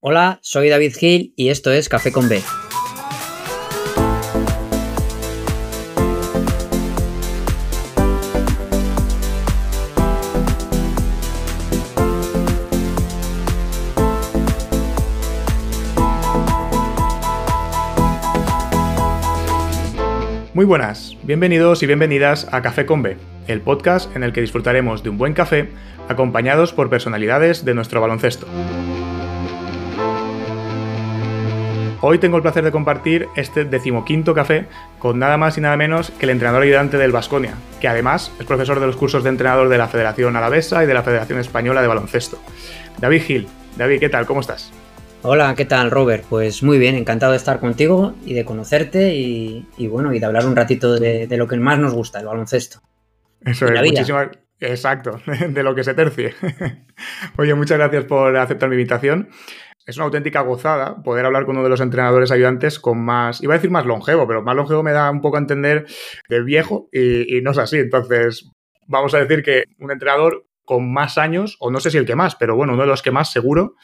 Hola, soy David Gil y esto es Café con B. Muy buenas, bienvenidos y bienvenidas a Café con B, el podcast en el que disfrutaremos de un buen café acompañados por personalidades de nuestro baloncesto. Hoy tengo el placer de compartir este decimoquinto café con nada más y nada menos que el entrenador ayudante del Vasconia, que además es profesor de los cursos de entrenador de la Federación Alavesa y de la Federación Española de Baloncesto. David Gil. David, ¿qué tal? ¿Cómo estás? Hola, ¿qué tal, Robert? Pues muy bien, encantado de estar contigo y de conocerte y, bueno, y de hablar un ratito de, lo que más nos gusta, el baloncesto. Eso es, muchísimas. Exacto, de lo que se tercie. Oye, muchas gracias por aceptar mi invitación. Es una auténtica gozada poder hablar con uno de los entrenadores ayudantes con más, iba a decir más longevo, pero más longevo me da un poco a entender de viejo y no es así. Entonces, vamos a decir que un entrenador con más años, o no sé si el que más, pero bueno, uno de los que más seguro,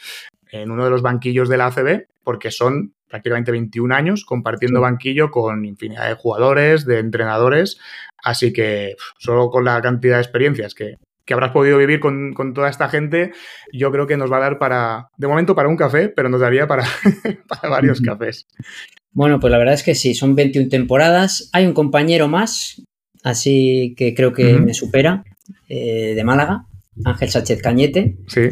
en uno de los banquillos de la ACB, porque son prácticamente 21 años compartiendo banquillo con infinidad de jugadores, de entrenadores, así que solo con la cantidad de experiencias que, habrás podido vivir con, toda esta gente, yo creo que nos va a dar para, de momento para un café, pero nos daría para, para varios cafés. Bueno, pues la verdad es que sí, son 21 temporadas. Hay un compañero más, así que creo que me supera, eh, de Málaga, Ángel Sánchez Cañete. Sí.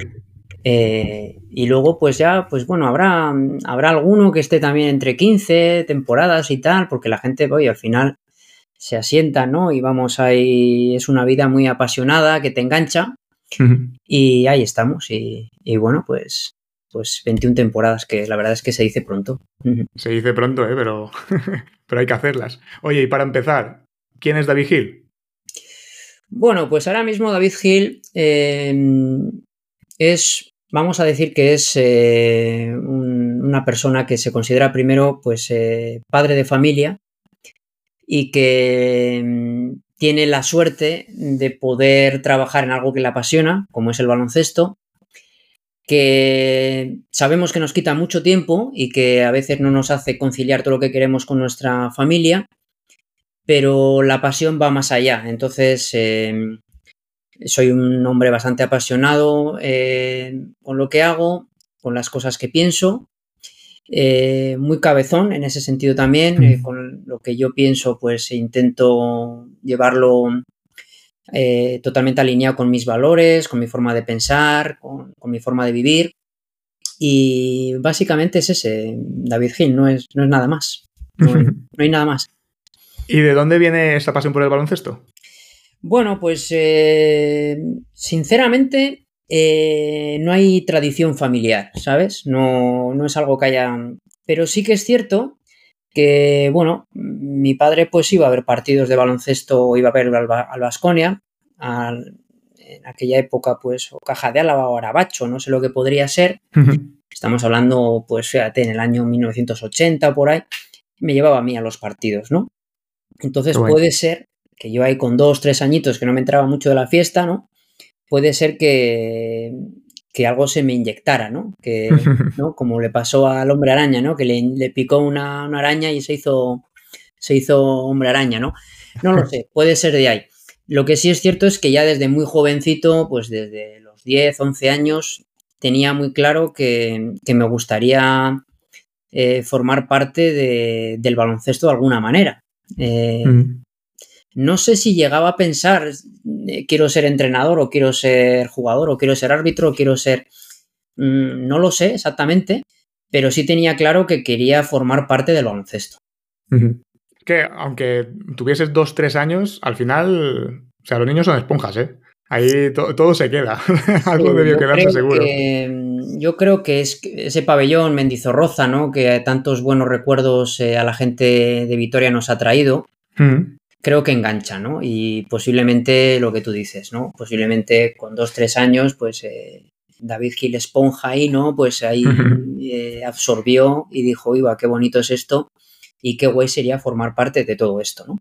Eh, y luego, pues ya, pues bueno, habrá, habrá alguno que esté también entre 15 temporadas y tal, porque la gente, oye, al final se asienta, ¿no? Y vamos ahí, es una vida muy apasionada que te engancha. Y ahí estamos. Y, bueno, pues, pues 21 temporadas, que la verdad es que se dice pronto. Se dice pronto, ¿eh? Pero, pero hay que hacerlas. Oye, y para empezar, ¿quién es David Gil? Bueno, pues ahora mismo David Gil eh, es vamos a decir que es eh, una persona que se considera primero pues eh, padre de familia y que mm, tiene la suerte de poder trabajar en algo que le apasiona, como es el baloncesto, que sabemos que nos quita mucho tiempo y que a veces no nos hace conciliar todo lo que queremos con nuestra familia, pero la pasión va más allá. Entonces, em, soy un hombre bastante apasionado eh, con lo que hago, con las cosas que pienso, eh, muy cabezón en ese sentido también, eh, con lo que yo pienso pues intento llevarlo totalmente alineado con mis valores, con mi forma de pensar, con, mi forma de vivir. Y básicamente es ese, David Gil, no es, no es nada más. no hay nada más. ¿Y de dónde viene esa pasión por el baloncesto? Bueno, pues eh, sinceramente eh, no hay tradición familiar, ¿sabes? No, no es algo que haya... Pero sí que es cierto que, bueno, mi padre pues iba a ver partidos de baloncesto, iba a ver al Vasconia, en aquella época pues o Caja de Álava o Arabacho, no sé lo que podría ser. Estamos hablando, pues fíjate, en el año 1980 por ahí, me llevaba a mí a los partidos, ¿no? Entonces puede ser que yo ahí con dos, tres añitos que no me entraba mucho de la fiesta, ¿no? Puede ser que, que algo se me inyectara, ¿no? Que, ¿no? Como le pasó al hombre araña, ¿no? Que le, picó una, araña y se hizo, se hizo hombre araña, ¿no? No lo sé, puede ser de ahí. Lo que sí es cierto es que ya desde muy jovencito, pues desde los 10, 11 años, tenía muy claro que, me gustaría eh, formar parte del baloncesto de alguna manera. Eh, mm. No sé si llegaba a pensar, eh, quiero ser entrenador o quiero ser jugador o quiero ser árbitro o quiero ser... Mm, no lo sé exactamente, pero sí tenía claro que quería formar parte del baloncesto. Que aunque tuvieses dos, tres años, al final, o sea, los niños son esponjas, ¿eh? Ahí todo se queda. Algo debió quedarse seguro. Yo creo que es ese pabellón Mendizorroza, ¿no? Que tantos buenos recuerdos eh, a la gente de Vitoria nos ha traído creo que engancha, ¿no? Y posiblemente lo que tú dices, ¿no? Posiblemente con dos, tres años, pues eh, David Gil Esponja ahí, ¿no? Pues ahí eh, absorbió y dijo, iba, qué bonito es esto y qué guay sería formar parte de todo esto, ¿no?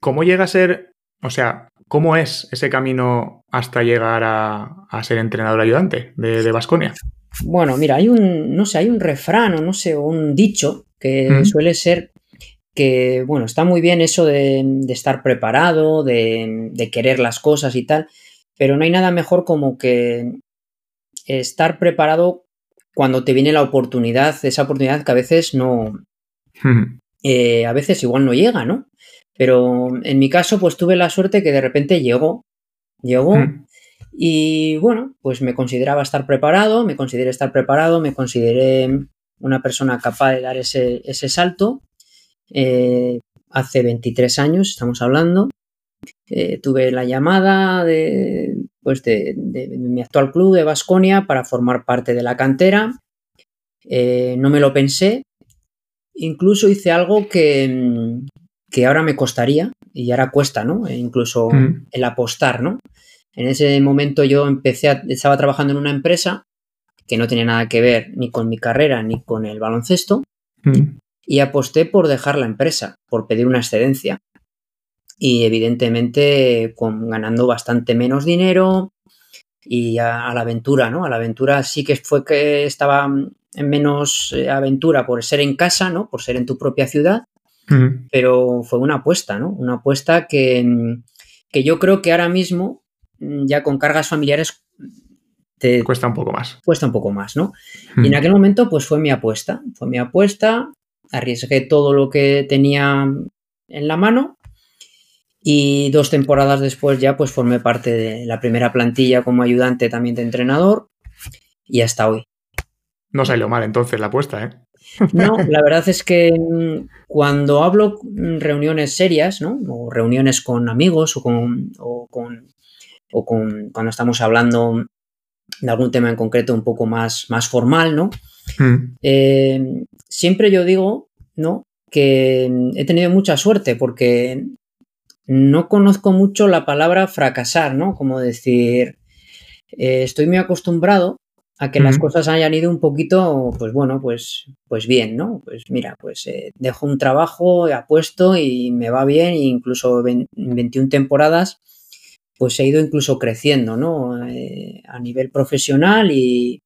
¿Cómo llega a ser, o sea, cómo es ese camino hasta llegar a, ser entrenador ayudante de Vasconia? bueno, mira, hay un, no sé, hay un refrán o no sé, un dicho que suele ser que, bueno, está muy bien eso de, estar preparado, de, de, querer las cosas y tal, pero no hay nada mejor como que estar preparado cuando te viene la oportunidad, esa oportunidad que a veces no, eh, a veces igual no llega, ¿no? Pero en mi caso, pues tuve la suerte que de repente llegó, llegó. Y bueno, pues me consideraba estar preparado, me consideré estar preparado, me consideré una persona capaz de dar ese, salto. Eh, hace 23 años estamos hablando. Eh, tuve la llamada de, pues de, mi actual club de Vasconia para formar parte de la cantera. Eh, no me lo pensé. Incluso hice algo que, que, ahora me costaría y ahora cuesta, ¿no? E incluso mm. el apostar, ¿no? En ese momento yo empecé, estaba trabajando en una empresa que no tenía nada que ver ni con mi carrera ni con el baloncesto mm. Y aposté por dejar la empresa, por pedir una excedencia y evidentemente con, ganando bastante menos dinero y a, la aventura, ¿no? A la aventura sí que fue que estaba en menos eh, aventura por ser en casa, ¿no? Por ser en tu propia ciudad, pero fue una apuesta, ¿no? Una apuesta que, que yo creo que ahora mismo, ya con cargas familiares, te cuesta un poco más. Cuesta un poco más, ¿no? Y en aquel momento, pues fue mi apuesta. Fue mi apuesta, arriesgué todo lo que tenía en la mano y dos temporadas después ya pues formé parte de la primera plantilla como ayudante también de entrenador y hasta hoy. No salió mal entonces la apuesta, ¿eh? No, la verdad es que mm, cuando hablo reuniones serias, ¿no? O reuniones con amigos o con, o con, o con cuando estamos hablando de algún tema en concreto un poco más, más formal, ¿no? Hmm. Eh, siempre yo digo, ¿no? Que he tenido mucha suerte porque no conozco mucho la palabra fracasar, ¿no? Como decir, eh, estoy muy acostumbrado a que las cosas hayan ido un poquito, pues bueno, pues, pues bien, ¿no? Pues mira, pues eh, dejo un trabajo, apuesto y me va bien, e incluso en 21 temporadas, pues he ido incluso creciendo, ¿no? Eh, a nivel profesional y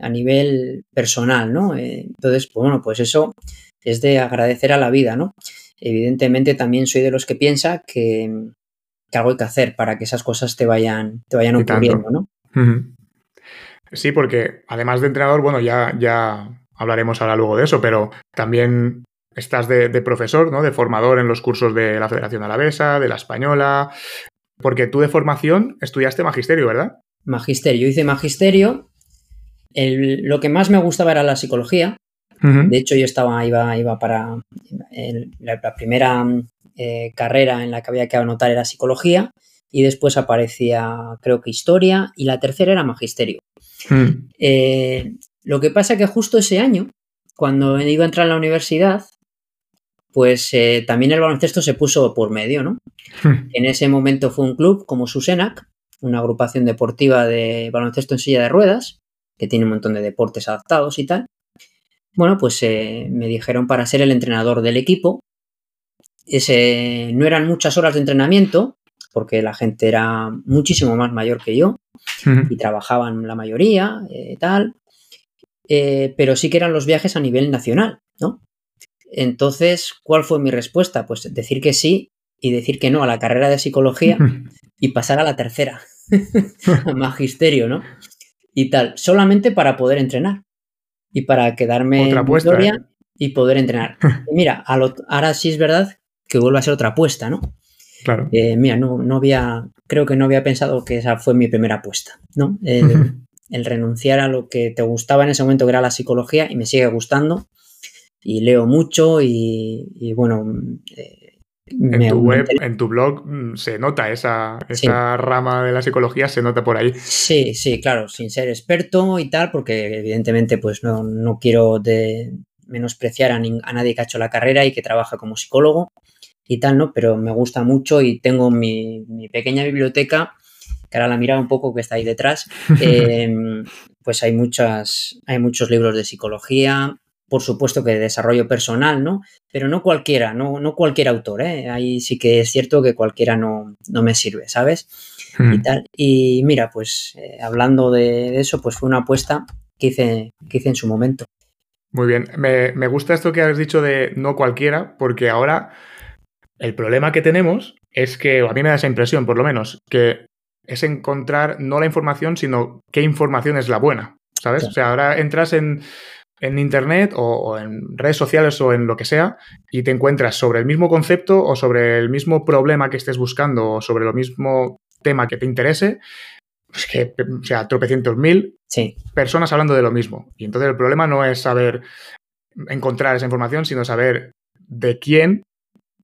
a nivel personal, ¿no? entonces, pues bueno, pues eso es de agradecer a la vida, ¿no? evidentemente también soy de los que piensa que, algo hay que hacer para que esas cosas te vayan, te vayan ocurriendo, ¿no? Sí, porque además de entrenador, bueno, ya, ya hablaremos ahora luego de eso, pero también estás de, profesor, ¿no? De formador en los cursos de la Federación Alavesa, de la Española, porque tú de formación estudiaste magisterio, ¿verdad? Magisterio, hice magisterio. lo que más me gustaba era la psicología. De hecho, yo estaba, iba, iba para la, primera eh, carrera en la que había que anotar era psicología y después aparecía, creo que historia y la tercera era magisterio. Eh, lo que pasa que justo ese año, cuando iba a entrar a la universidad, pues eh, también el baloncesto se puso por medio, ¿no? Hmm. En ese momento fue un club como Susenac, una agrupación deportiva de baloncesto en silla de ruedas, que tiene un montón de deportes adaptados y tal. Bueno, pues eh, me dijeron para ser el entrenador del equipo. Ese, no eran muchas horas de entrenamiento, porque la gente era muchísimo más mayor que yo y trabajaban la mayoría, eh, tal. Pero sí que eran los viajes a nivel nacional, ¿no? Entonces, ¿cuál fue mi respuesta? Pues decir que sí y decir que no a la carrera de psicología y pasar a la tercera, magisterio, ¿no? Y tal, solamente para poder entrenar y para quedarme en Victoria ¿eh? y poder entrenar. mira, ahora sí es verdad que vuelve a ser otra apuesta, ¿no? Claro. Eh, mira, no, no había, creo que no había pensado que esa fue mi primera apuesta, ¿no? El, renunciar a lo que te gustaba en ese momento, que era la psicología, y me sigue gustando. Y leo mucho y, bueno, eh, en tu web, en tu blog, mm, se nota esa, esa rama de la psicología, se nota por ahí. Sí, sí, claro, sin ser experto y tal, porque evidentemente pues no, no quiero de menospreciar a, a, nadie que ha hecho la carrera y que trabaja como psicólogo y tal, ¿no? Pero me gusta mucho y tengo mi, mi pequeña biblioteca, que ahora la mirada un poco que está ahí detrás, em, pues hay, muchas, hay muchos libros de psicología, por supuesto que de desarrollo personal, ¿no? Pero no cualquiera, no, no cualquier autor, ¿eh? Ahí sí que es cierto que cualquiera no, no me sirve, ¿sabes? Y hmm. tal. Y mira, pues eh, hablando de, eso, pues fue una apuesta que hice, que hice en su momento. Muy bien, me, me gusta esto que has dicho de no cualquiera, porque ahora el problema que tenemos es que, a mí me da esa impresión por lo menos, que es encontrar no la información, sino qué información es la buena, ¿sabes? O sea, ahora entras en, Internet o, en redes sociales o en lo que sea y te encuentras sobre el mismo concepto o sobre el mismo problema que estés buscando o sobre lo mismo tema que te interese, pues que, o sea, tropecientos mil personas hablando de lo mismo. Y entonces el problema no es saber encontrar esa información, sino saber de quién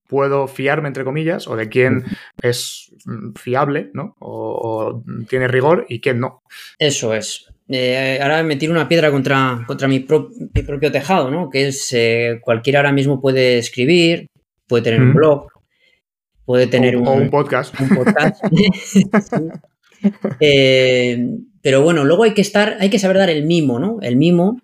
puedo fiarme, entre comillas, o de quién es fiable, ¿no? O, tiene rigor y quién no. Eso es. Eh, ahora me tiro una piedra contra, contra mi, propio tejado, ¿no? Que es eh, cualquiera ahora mismo puede escribir, puede tener un blog, puede tener un, o un, podcast. Un podcast. Eh, pero bueno, luego hay que estar, hay que saber dar el mimo, ¿no? El mimo.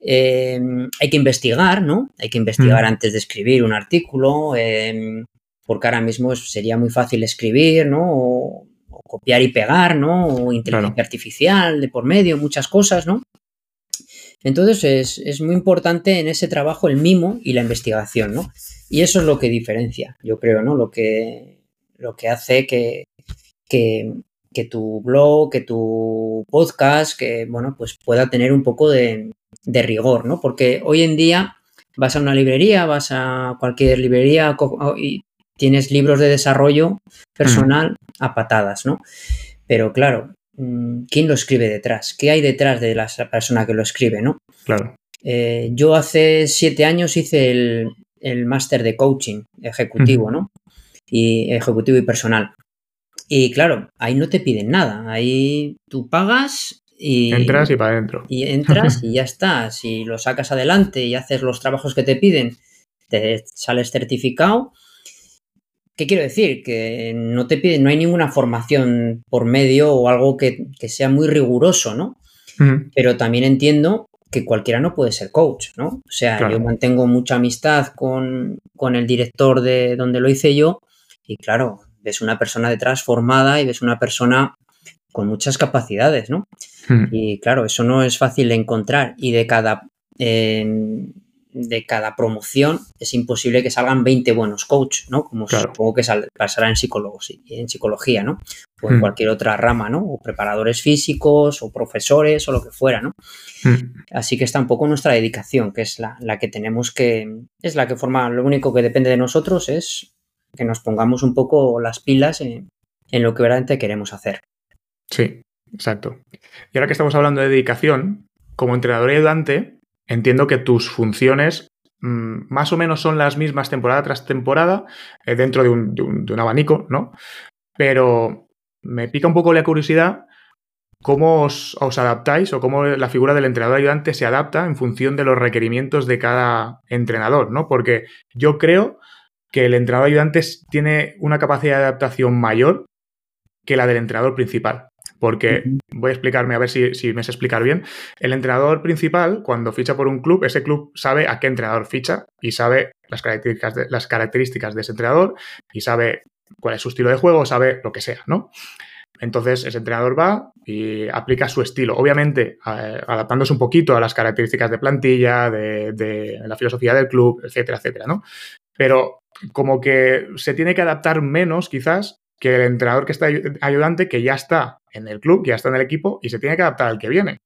Eh, hay que investigar, ¿no? Hay que investigar antes de escribir un artículo, eh, porque ahora mismo sería muy fácil escribir, ¿no? O, copiar y pegar, ¿no? O inteligencia artificial de por medio, muchas cosas, ¿no? Entonces es, muy importante en ese trabajo el mimo y la investigación, ¿no? Y eso es lo que diferencia, yo creo, ¿no? Lo que, lo que hace que, que, que tu blog, que tu podcast, que, bueno, pues pueda tener un poco de, de rigor, ¿no? Porque hoy en día vas a una librería, vas a cualquier librería y tienes libros de desarrollo personal a patadas, ¿no? Pero claro, mm, ¿quién lo escribe detrás? ¿Qué hay detrás de la persona que lo escribe, no? Claro. Eh, yo hace siete años hice el, el máster de coaching ejecutivo, ¿no? Y ejecutivo y personal. Y claro, ahí no te piden nada. Ahí tú pagas y, entras y para adentro. Y entras y ya está. Si lo sacas adelante y haces los trabajos que te piden, te sales certificado. ¿Qué quiero decir? Que no te piden, no hay ninguna formación por medio o algo que, sea muy riguroso, ¿no? Pero también entiendo que cualquiera no puede ser coach, ¿no? O sea, yo mantengo mucha amistad con, con el director de donde lo hice yo y claro, ves una persona detrás formada y ves una persona con muchas capacidades, ¿no? Y claro, eso no es fácil de encontrar y de cada, de cada promoción es imposible que salgan 20 buenos coaches, ¿no? Como supongo que pasará en, psicólogos, en psicología, ¿no? O en hmm. cualquier otra rama, ¿no? O preparadores físicos o profesores o lo que fuera, ¿no? Hmm. Así que está un poco nuestra dedicación, que es la, que tenemos que, es la que forma, lo único que depende de nosotros es que nos pongamos un poco las pilas en, en lo que verdaderamente queremos hacer. Sí, exacto. Y ahora que estamos hablando de dedicación, como entrenador y ayudante, entiendo que tus funciones mm, más o menos son las mismas temporada tras temporada, eh, dentro de un, abanico, ¿no? Pero me pica un poco la curiosidad cómo os, adaptáis o cómo la figura del entrenador ayudante se adapta en función de los requerimientos de cada entrenador, ¿no? Porque yo creo que el entrenador ayudante tiene una capacidad de adaptación mayor que la del entrenador principal. Porque voy a explicarme, a ver si, me sé explicar bien. El entrenador principal, cuando ficha por un club, ese club sabe a qué entrenador ficha y sabe las características de, las características de ese entrenador y sabe cuál es su estilo de juego, sabe lo que sea, ¿no? Entonces, ese entrenador va y aplica su estilo, obviamente adaptándose un poquito a las características de plantilla, de, de, la filosofía del club, etcétera, etcétera, ¿no? Pero como que se tiene que adaptar menos, quizás, que el entrenador que está ayudante, que ya está en el club, que ya está en el equipo y se tiene que adaptar al que viene.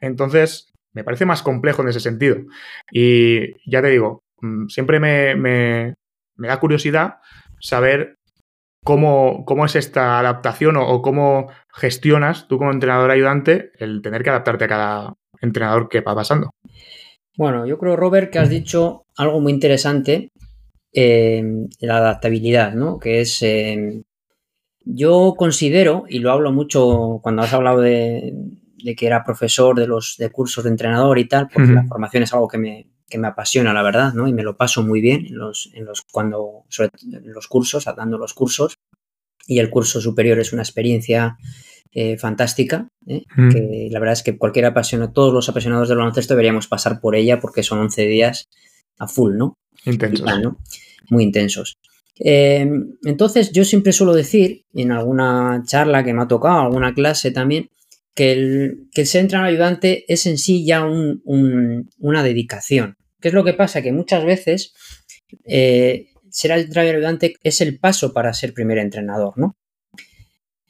Entonces, me parece más complejo en ese sentido. Y ya te digo, mm, siempre me, da curiosidad saber cómo, cómo es esta adaptación o, cómo gestionas tú como entrenador ayudante el tener que adaptarte a cada entrenador que va pasando. Bueno, yo creo, Robert, que has dicho algo muy interesante, eh, la adaptabilidad, ¿no? Que es eh, yo considero, y lo hablo mucho cuando has hablado de, que era profesor de los de cursos de entrenador y tal, porque la formación es algo que me, me, apasiona, la verdad, ¿no? Y me lo paso muy bien en los, en los, cuando, en los cursos, dando los cursos. Y el curso superior es una experiencia eh, fantástica, ¿eh? que la verdad es que cualquier apasionado, todos los apasionados del baloncesto deberíamos pasar por ella porque son 11 días a full, ¿no? Intensos. Muy intensos. Em, entonces, yo siempre suelo decir, en alguna charla que me ha tocado, alguna clase también, que el, que ser entrenador ayudante es en sí ya una dedicación. ¿Qué es lo que pasa? Que muchas veces eh, ser entrenador ayudante es el paso para ser primer entrenador, ¿no?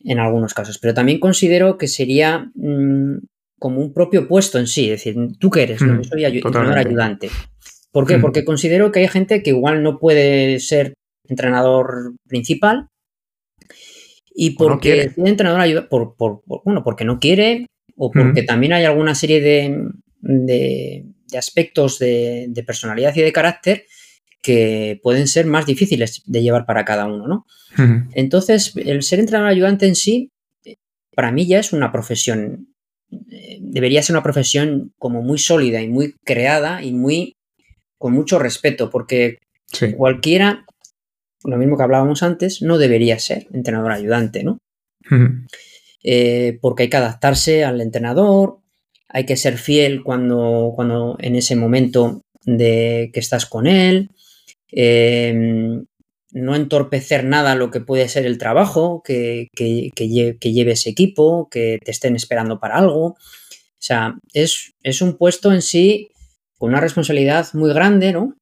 En algunos casos. Pero también considero que sería mm, como un propio puesto en sí. Es decir, ¿tú qué eres? Hmm, soy entrenador ayudante. ¿Por qué? Hmm. Porque considero que hay gente que igual no puede ser entrenador principal. Y porque es entrenador ayuda, por, bueno, porque no quiere o porque también hay alguna serie de, aspectos de, personalidad y de carácter que pueden ser más difíciles de llevar para cada uno, ¿no? Entonces, el ser entrenador ayudante en sí, para mí ya es una profesión, eh, debería ser una profesión como muy sólida y muy creada y muy con mucho respeto, porque cualquiera lo mismo que hablábamos antes, no debería ser entrenador ayudante, ¿no? Eh, porque hay que adaptarse al entrenador, hay que ser fiel cuando, cuando en ese momento de que estás con él, em, no entorpecer nada lo que puede ser el trabajo, que, que, lleve ese equipo, que te estén esperando para algo. O sea, es, es un puesto en sí con una responsabilidad muy grande, ¿no?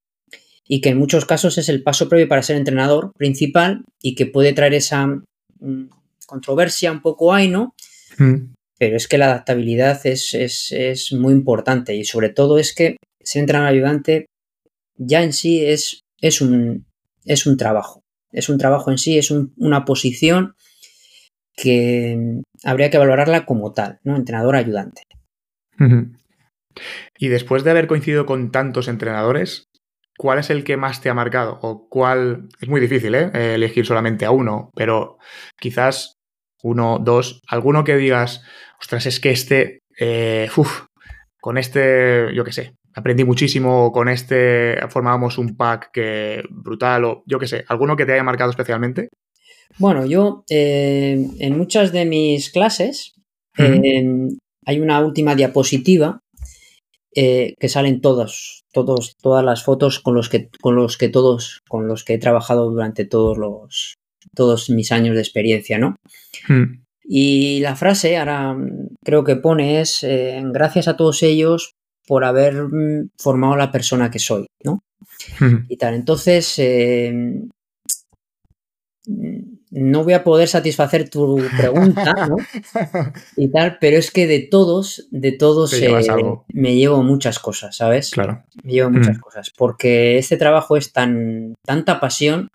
Y que en muchos casos es el paso previo para ser entrenador principal y que puede traer esa mm, controversia un poco ahí, ¿no? Mm. Pero es que la adaptabilidad es, muy importante y sobre todo es que ser entrenador ayudante ya en sí es, es, un, es un trabajo. Es un trabajo en sí, es una posición que habría que valorarla como tal, ¿no? Entrenador ayudante. Y después de haber coincidido con tantos entrenadores, ¿cuál es el que más te ha marcado? O cuál. Es muy difícil, ¿eh? Elegir solamente a uno, pero quizás uno, dos, alguno que digas, ostras, es que este. Eh, con este, yo qué sé, aprendí muchísimo, con este formábamos un pack que brutal, o yo qué sé, alguno que te haya marcado especialmente. Bueno, yo eh, en muchas de mis clases hay una última diapositiva eh, que salen todos, todos, todas las fotos con los que, con los que todos, con los que he trabajado durante todos los, todos mis años de experiencia, ¿no? Hmm. Y la frase, ahora creo que pone es, eh, gracias a todos ellos por haber mm, formado la persona que soy, ¿no? Hmm. Y tal. Entonces, eh, no voy a poder satisfacer tu pregunta, ¿no? y tal, pero es que de todos, de todos eh, me llevo muchas cosas, ¿sabes? Claro. Me llevo muchas mm. cosas, porque este trabajo es tan tanta pasión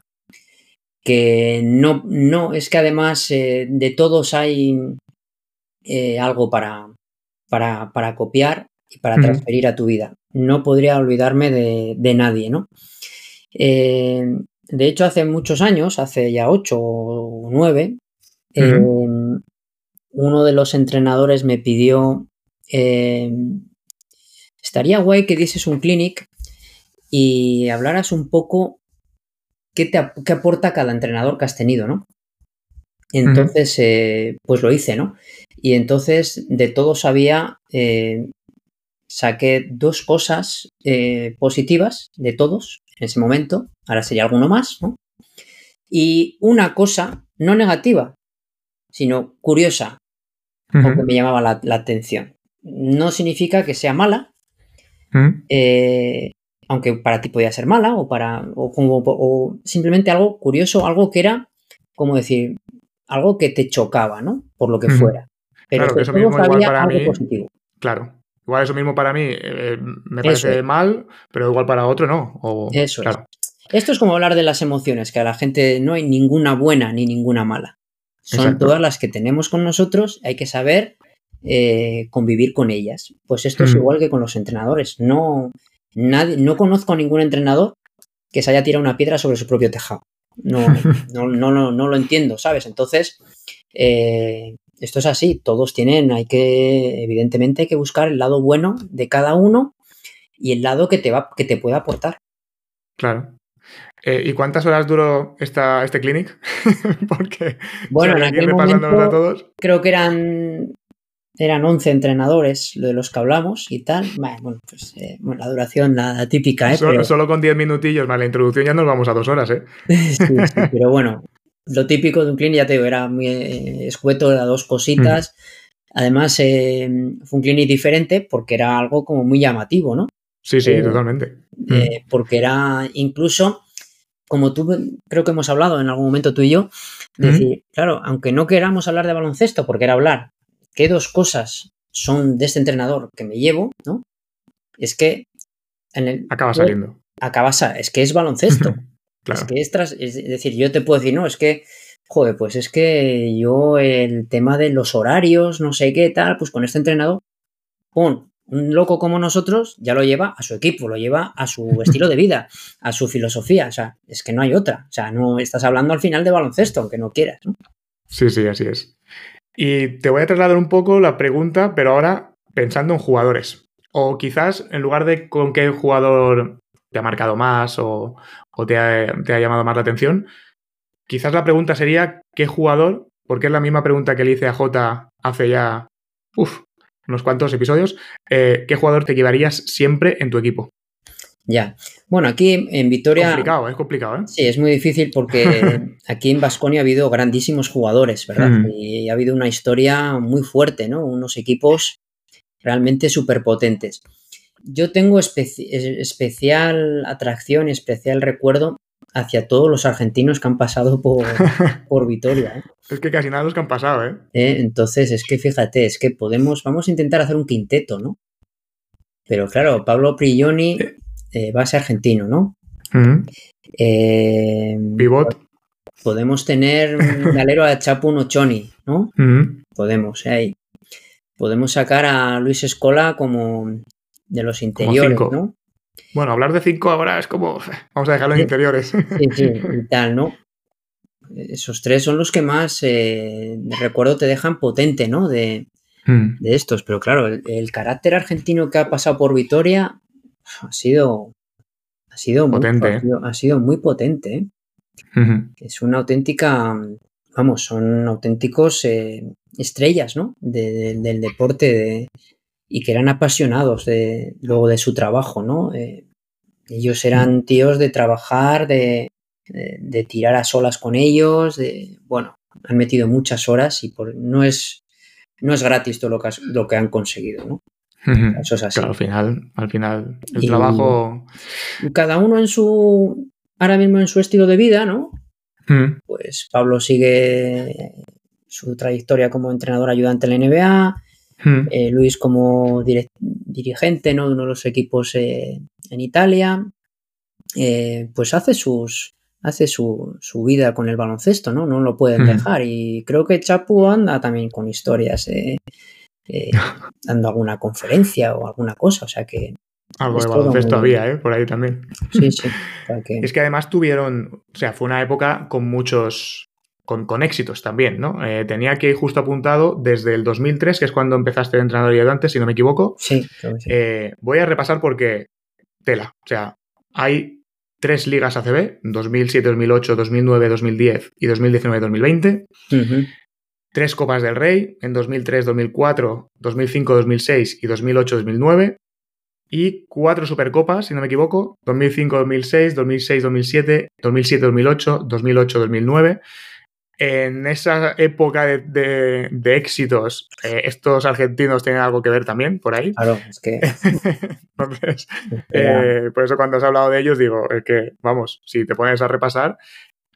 que no, no, es que además eh, de todos hay eh, algo para, para, copiar y para transferir a tu vida. No podría olvidarme de, de nadie, ¿no? De hecho, hace muchos años, hace ya ocho o nueve, em, uno de los entrenadores me pidió, em, estaría guay que dieses un clinic y hablaras un poco qué, te, aporta cada entrenador que has tenido, ¿no? Entonces, eh, pues lo hice, ¿no? Y entonces de todo sabía, eh, saqué dos cosas eh, positivas de todos en ese momento, ahora sería alguno más, ¿no? Y una cosa no negativa, sino curiosa, porque me llamaba la, atención. No significa que sea mala, eh, aunque para ti podía ser mala, o para. O, simplemente algo curioso, algo que era, como decir, algo que te chocaba, ¿no? Por lo que fuera. Pero claro, eso mismo igual para mí, positivo. Claro, Igual eso mismo para mí eh, me parece mal, pero igual para otro no. eso Esto es como hablar de las emociones, que a la gente no hay ninguna buena ni ninguna mala. Son todas las que tenemos con nosotros, hay que saber eh, convivir con ellas. Pues esto es mm. igual que con los entrenadores. No, nadie, no conozco a ningún entrenador que se haya tirado una piedra sobre su propio tejado. No, no, no, no, lo entiendo, ¿sabes? Entonces, eh, esto es así, todos tienen, hay que, evidentemente, hay que buscar el lado bueno de cada uno y el lado que te, va, que te pueda aportar. Claro. Eh, ¿Y cuántas horas duró esta, este clinic? Porque bueno, en aquel momento, todos. creo que eran eran 11 entrenadores de los que hablamos y tal. Bueno, pues eh, la duración, la, típica, ¿eh? Solo, con 10 minutillos más la introducción ya nos vamos a dos horas, ¿eh? sí, sí, pero bueno, lo típico de un cliente, ya te digo, era muy eh, escueto, era dos cositas. Además, eh, fue un clinic diferente porque era algo como muy llamativo, ¿no? Sí, sí, totalmente. Mm. porque era incluso, como tú creo que hemos hablado en algún momento tú y yo, decir, claro, aunque no queramos hablar de baloncesto, porque era hablar qué dos cosas son de este entrenador que me llevo, ¿no? Es que en el, acaba saliendo. Acaba, es que es baloncesto. Es que es, es decir, yo te puedo decir, no, es que joder, pues es que yo el tema de los horarios, no sé qué tal, pues con este entrenador, pon un loco como nosotros ya lo lleva a su equipo, lo lleva a su estilo de vida, a su filosofía. O sea, es que no hay otra. O sea, no estás hablando al final de baloncesto, aunque no quieras. Sí, sí, así es. Y te voy a trasladar un poco la pregunta, pero ahora pensando en jugadores. O quizás en lugar de con qué jugador te ha marcado más o, te, ha, te ha llamado más la atención, Quizás la pregunta sería, ¿qué jugador? Porque es la misma pregunta que le hice a Jota hace ya unos cuantos episodios. Eh, ¿Qué jugador te llevarías siempre en tu equipo? Ya. Bueno, aquí en Vitoria. Es complicado, es complicado, ¿eh? Sí, es muy difícil porque aquí en Vasconia ha habido grandísimos jugadores, ¿verdad? Mm. Y ha habido una historia muy fuerte, ¿no? Unos equipos realmente súper potentes. Yo tengo especial atracción, especial recuerdo hacia todos los argentinos que han pasado por, por Vitoria. ¿eh? Es que casi nada los que han pasado, ¿eh? ¿eh? Entonces, es que fíjate, es que podemos, vamos a intentar hacer un quinteto, ¿no? Pero claro, Pablo Prigioni eh, va a ser argentino, ¿no? Pivot. Podemos tener un galero a Chapu Nochoni, ¿no? Podemos, ahí. Podemos sacar a Luis Escola como de los interiores, ¿no? Bueno, hablar de cinco ahora es como. Vamos a dejarlo en interiores. Sí, sí, y tal, ¿no? Esos tres son los que más, eh, recuerdo, te dejan potente, ¿no? De, hmm. estos. Pero claro, el, carácter argentino que ha pasado por Vitoria ha sido. Ha sido potente. Muy, ha, sido, muy potente. ¿eh? Es una auténtica. Vamos, son auténticos eh, estrellas, ¿no? del deporte de, y que eran apasionados de, luego de su trabajo, ¿no? Eh, ellos eran mm. tíos de trabajar, de, tirar a solas con ellos, de, bueno, han metido muchas horas y por, no, es, no es gratis todo lo que, lo que han conseguido, ¿no? Eso es así. al final, al final, el trabajo. Cada uno en su. Ahora mismo en su estilo de vida, ¿no? Mm. Pues Pablo sigue su trayectoria como entrenador ayudante en la NBA. Hmm. Eh, Luis como dirigente ¿no? de uno de los equipos eh, en Italia, eh, pues hace sus hace su, vida con el baloncesto, ¿no? No lo pueden hmm. dejar. Y creo que Chapu anda también con historias, dando alguna conferencia o alguna cosa. O sea que. Algo de baloncesto había, ¿eh? Por ahí también. Sí, sí. Es que además tuvieron. O sea, fue una época con muchos con, éxitos también, ¿no? Eh, tenía que justo apuntado desde el 2003, que es cuando empezaste de entrenador y ayudante, si no me equivoco. Sí, eh, voy a repasar porque tela. O sea, hay tres ligas ACB, 2007, 2008, 2009, 2010 y 2019, 2020. Tres Copas del Rey en 2003, 2004, 2005, 2006 y 2008, 2009. Y cuatro Supercopas, si no me equivoco, 2005, 2006, 2006, 2007, 2007, 2008, 2008, 2009 en esa época de, éxitos, eh, estos argentinos tienen algo que ver también por ahí. Claro, es que. Entonces, eh, por eso cuando has hablado de ellos, digo, es que, vamos, si te pones a repasar,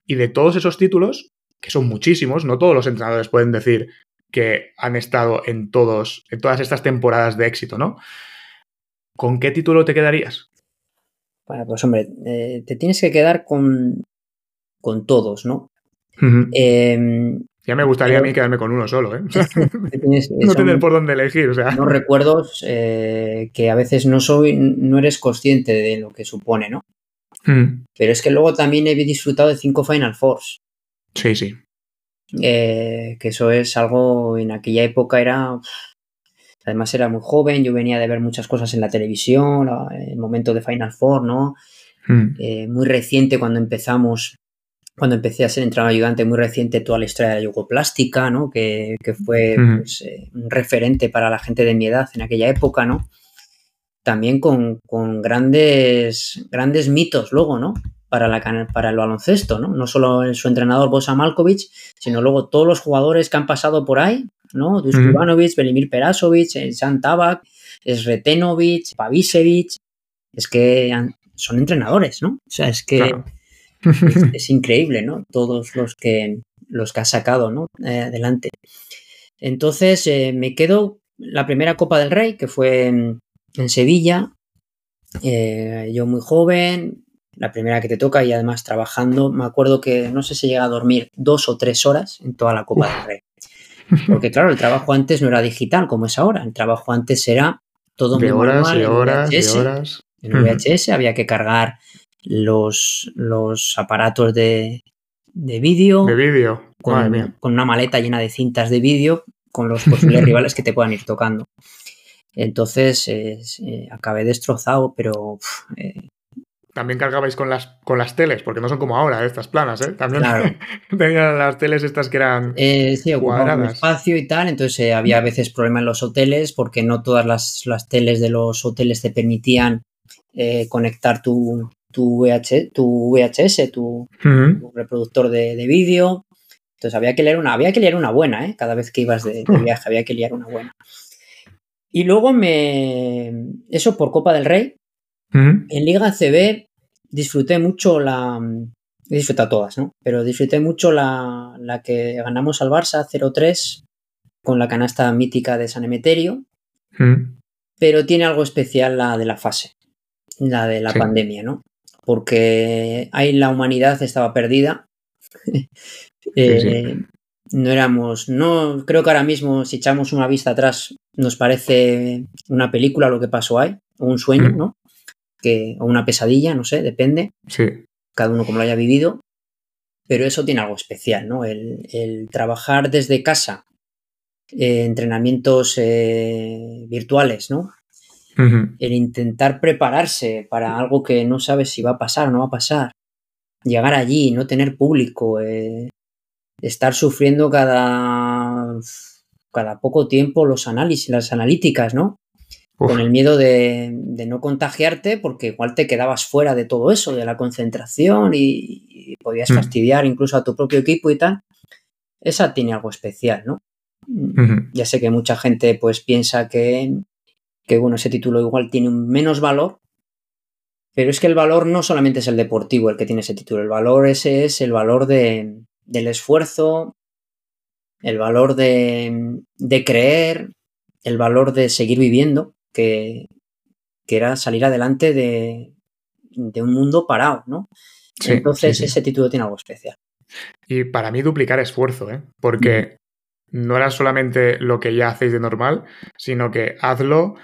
y de todos esos títulos, que son muchísimos, no todos los entrenadores pueden decir que han estado en todos, en todas estas temporadas de éxito, ¿no? ¿Con qué título te quedarías? Bueno, pues hombre, eh, te tienes que quedar con, con todos, ¿no? Em, ya me gustaría a mí quedarme con uno solo, ¿eh? no tener por dónde elegir, o sea. No recuerdos eh, que a veces no soy, no eres consciente de lo que supone, ¿no? Pero es que luego también he disfrutado de cinco Final Fours. Sí, sí. Eh, que eso es algo, en aquella época era... Además era muy joven, yo venía de ver muchas cosas en la televisión, el momento de Final Four, ¿no? muy reciente cuando empezamos cuando empecé a ser entrenador ayudante muy reciente toda la historia de la yugoplástica, ¿no? Que, fue pues, eh, un referente para la gente de mi edad en aquella época, ¿no? También con, grandes, grandes mitos luego, ¿no? Para, la, para el baloncesto, ¿no? No solo su entrenador Bosa Malkovich, sino luego todos los jugadores que han pasado por ahí, ¿no? Dusko Ivanovic, Belimir Perasovic, San Tabak, Sretenovic, Pavisevic. Es que son entrenadores, ¿no? O sea, es que es, increíble, ¿no? Todos los que, los que ha sacado, ¿no? Eh, adelante. Entonces, eh, me quedo la primera Copa del Rey, que fue en, Sevilla. Eh, yo muy joven, la primera que te toca y además trabajando. Me acuerdo que no sé si llega a dormir dos o tres horas en toda la Copa del Rey. Porque claro, el trabajo antes no era digital como es ahora. El trabajo antes era todo de muy horas y horas y horas. En VHS había que cargar los, los aparatos de, de vídeo. De vídeo. Con, con, una maleta llena de cintas de vídeo con los posibles rivales que te puedan ir tocando. Entonces eh, acabé destrozado, pero eh, también cargabais con las, con las teles, porque no son como ahora, estas planas, ¿eh? También tenían las teles estas que eran eh, sí, espacio y tal, entonces eh, había a veces problema en los hoteles porque no todas las, teles de los hoteles te permitían eh, conectar tu, tu, tu VHS, tu, reproductor de, vídeo. Entonces había que leer una, había que leer una buena, ¿eh? Cada vez que ibas de, viaje había que leer una buena. Y luego me... Eso por Copa del Rey. En Liga CB disfruté mucho la. He disfrutado todas, ¿no? Pero disfruté mucho la, la que ganamos al Barça 0-3 con la canasta mítica de San Emeterio. Pero tiene algo especial la de la fase, la de la pandemia, ¿no? Porque ahí la humanidad estaba perdida. Eh, no éramos, no, creo que ahora mismo si echamos una vista atrás nos parece una película lo que pasó ahí, o un sueño, mm. ¿no? o una pesadilla, no sé, depende. Sí. Cada uno como lo haya vivido. Pero eso tiene algo especial, ¿no? El, trabajar desde casa, eh, entrenamientos eh, virtuales, ¿no? El intentar prepararse para algo que no sabes si va a pasar o no va a pasar. Llegar allí, no tener público, eh, estar sufriendo cada, cada poco tiempo los análisis, las analíticas, ¿no? con el miedo de, no contagiarte porque igual te quedabas fuera de todo eso, de la concentración y, podías mm. fastidiar incluso a tu propio equipo y tal. Esa tiene algo especial, ¿no? Ya sé que mucha gente pues piensa que, que, bueno, ese título igual tiene un menos valor, pero es que el valor no solamente es el deportivo el que tiene ese título, el valor ese es el valor de, del esfuerzo, el valor de, de creer, el valor de seguir viviendo que, era salir adelante de, un mundo parado, ¿no? Entonces ese título tiene algo especial. Y para mí duplicar esfuerzo, ¿eh? Porque no era solamente lo que ya hacéis de normal, sino que hazlo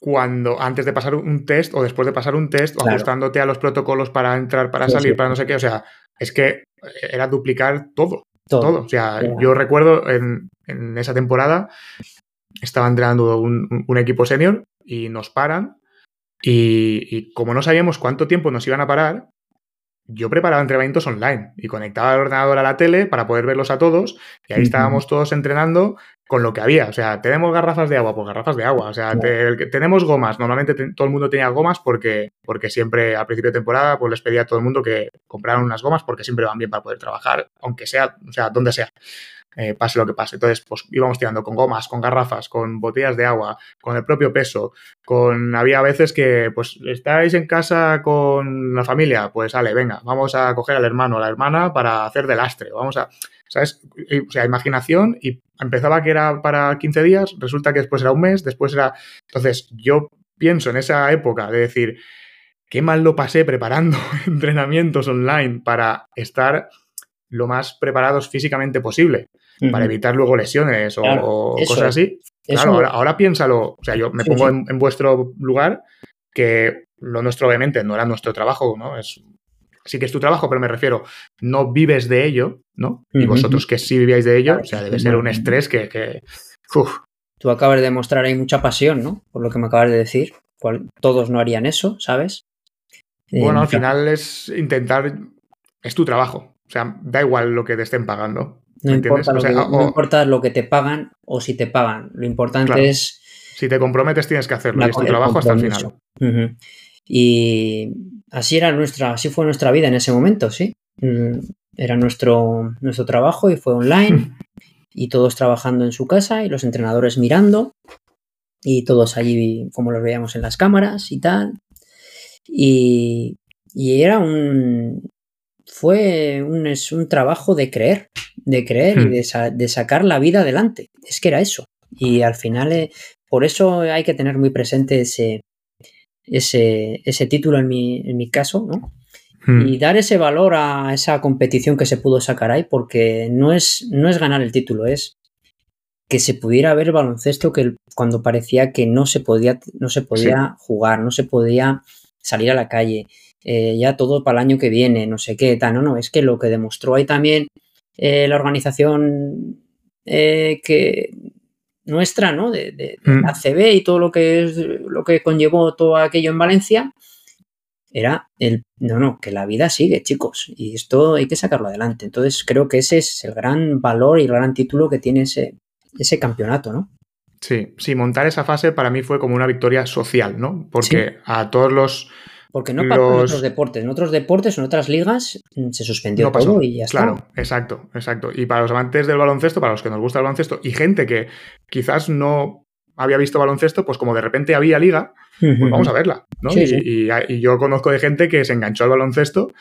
cuando antes de pasar un test o después de pasar un test o ajustándote a los protocolos para entrar, para salir, para no sé qué. O sea, es que era duplicar todo. Todo. O sea, yo recuerdo en, en, esa temporada estaba entrenando un, equipo senior y nos paran. Y, como no sabíamos cuánto tiempo nos iban a parar, yo preparaba entrenamientos online y conectaba el ordenador a la tele para poder verlos a todos. Y ahí estábamos todos entrenando con lo que había. O sea, tenemos garrafas de agua, pues garrafas de agua. O sea, tenemos gomas. Normalmente todo el mundo tenía gomas porque, porque siempre a principio de temporada pues les pedía a todo el mundo que compraran unas gomas porque siempre van bien para poder trabajar, aunque sea, o sea, donde sea. Eh, pase lo que pase. Entonces, pues íbamos tirando con gomas, con garrafas, con botellas de agua, con el propio peso, con... Había veces que, pues, estáis en casa con la familia, pues, sale, venga, vamos a coger al hermano o la hermana para hacer de lastre, vamos a... ¿Sabes? O sea, imaginación y empezaba que era para 15 días, resulta que después era un mes, después era... Entonces, yo pienso en esa época de decir, qué mal lo pasé preparando entrenamientos online para estar lo más preparados físicamente posible para evitar luego lesiones o, cosas así. Claro, ahora, piénsalo, o sea, yo me pongo En, vuestro lugar, que lo nuestro obviamente no era nuestro trabajo, ¿no? Es, sí que es tu trabajo, pero me refiero, no vives de ello, ¿no? Y vosotros que sí vivíais de ello, o sea, debe ser un estrés que... Tú acabas de demostrar ahí mucha pasión, ¿no? Por lo que me acabas de decir. Todos no harían eso, ¿sabes? Bueno, eh, al final es intentar... Es tu trabajo. O sea, da igual lo que te estén pagando. No, importa lo, que, no importa lo que te pagan o si te pagan. Lo importante es. Si te comprometes, tienes que hacerlo. y es tu trabajo hasta el final. Y así era nuestra, así fue nuestra vida en ese momento, sí. Mm, era nuestro, nuestro trabajo y fue online. y todos trabajando en su casa y los entrenadores mirando y todos allí como los veíamos en las cámaras y tal. Y, y era un... Fue un, es un trabajo de creer, de creer y hmm. de, de, sacar la vida adelante. Es que era eso. Y al final, eh, por eso hay que tener muy presente ese, ese, ese título en mi, en mi caso, ¿no? Hmm. Y dar ese valor a esa competición que se pudo sacar ahí, porque no es, no es ganar el título, es que se pudiera ver baloncesto que cuando parecía que no se podía, no se podía jugar, no se podía salir a la calle, eh, ya todo para el año que viene, no sé qué, tal, no, no, es que lo que demostró ahí también eh, la organización eh, que nuestra, ¿no? De, de, mm. la CB y todo lo que es lo que conllevó todo aquello en Valencia, era el no, no, que la vida sigue, chicos, y esto hay que sacarlo adelante. Entonces, creo que ese es el gran valor y el gran título que tiene ese, ese campeonato, ¿no? Sí, sí, montar esa fase para mí fue como una victoria social, ¿no? Porque a todos los porque no pasó en otros deportes. En otros deportes, en otras ligas, mm, se suspendió todo y ya está. Claro, exacto, exacto. Y para los amantes del baloncesto, para los que nos gusta el baloncesto, y gente que quizás no había visto baloncesto, pues como de repente había liga, pues vamos a verla, ¿no? y, yo conozco de gente que se enganchó al baloncesto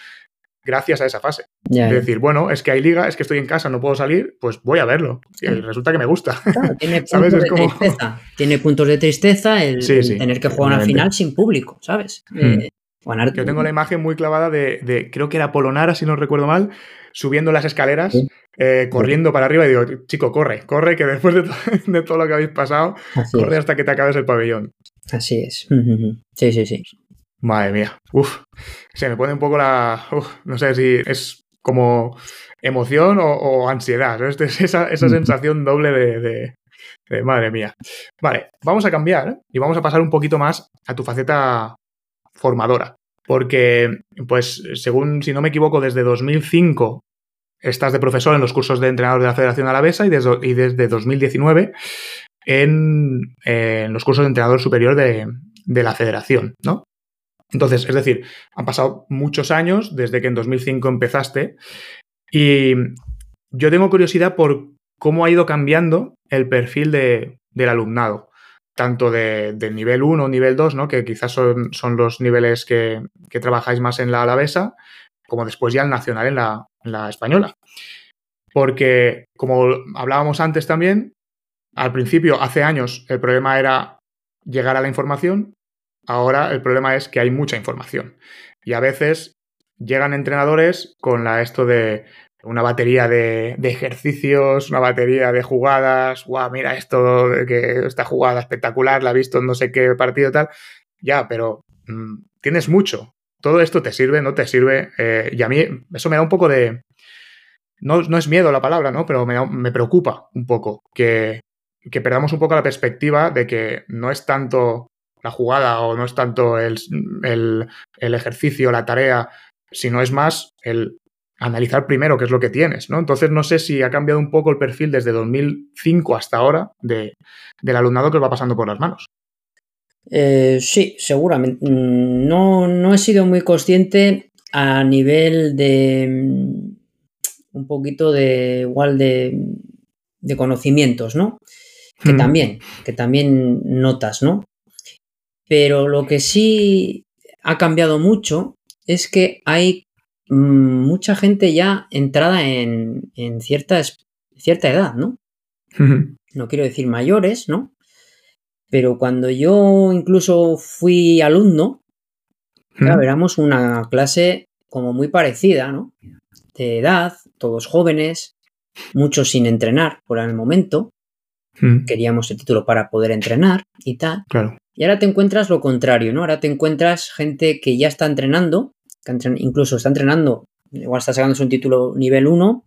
gracias a esa fase. de decir, bueno, es que hay liga, es que estoy en casa, no puedo salir, pues voy a verlo. Y resulta que me gusta. tiene, puntos De tristeza. tiene puntos de tristeza el, tener que jugar una final sin público, ¿sabes? Eh, yo tengo la imagen muy clavada de, creo que era Polonara, si no recuerdo mal, subiendo las escaleras, eh, corriendo para arriba y digo, chico, corre, corre, que después de, todo lo que habéis pasado, corre hasta que te acabes el pabellón. Así es. Sí, sí, sí. Madre mía. Uf. Se me pone un poco la. no sé si es como emoción o, ansiedad. ¿no? Esa, esa sensación doble de, de, Madre mía. Vale, vamos a cambiar y vamos a pasar un poquito más a tu faceta formadora. Porque, pues, según, si no me equivoco, desde 2005 estás de profesor en los cursos de entrenador de la Federación Alavesa y desde, y desde 2019 en, los cursos de entrenador superior de, de la Federación, ¿no? Entonces, es decir, han pasado muchos años desde que en 2005 empezaste y yo tengo curiosidad por cómo ha ido cambiando el perfil de, del alumnado tanto de, nivel 1 nivel 2, ¿no? que quizás son, son los niveles que, trabajáis más en la alavesa, como después ya el nacional en la, española. Porque, como hablábamos antes también, al principio, hace años, el problema era llegar a la información, ahora el problema es que hay mucha información. Y a veces llegan entrenadores con la, esto de una batería de, ejercicios, una batería de jugadas, guau, mira esto, que esta jugada espectacular, la he visto en no sé qué partido tal. Ya, pero mm, tienes mucho. Todo esto te sirve, no te sirve. Eh, y a mí eso me da un poco de... No, no es miedo la palabra, ¿no? Pero me, preocupa un poco que, que perdamos un poco la perspectiva de que no es tanto la jugada o no es tanto el, el, el ejercicio, la tarea, sino es más el analizar primero qué es lo que tienes, ¿no? Entonces no sé si ha cambiado un poco el perfil desde 2005 hasta ahora de, del alumnado que os va pasando por las manos. Eh, sí, seguramente. Mm, no, no, he sido muy consciente a nivel de mm, un poquito de igual de, de conocimientos, ¿no? Que también, que también notas, ¿no? Pero lo que sí ha cambiado mucho es que hay Mm, mucha gente ya entrada en, cierta, cierta edad, ¿no? no quiero decir mayores, ¿no? Pero cuando yo incluso fui alumno, éramos una clase como muy parecida, ¿no? De edad, todos jóvenes, muchos sin entrenar por el momento. Queríamos el título para poder entrenar y tal. Claro. Y ahora te encuentras lo contrario, ¿no? Ahora te encuentras gente que ya está entrenando incluso está entrenando, igual está sacándose un título nivel 1,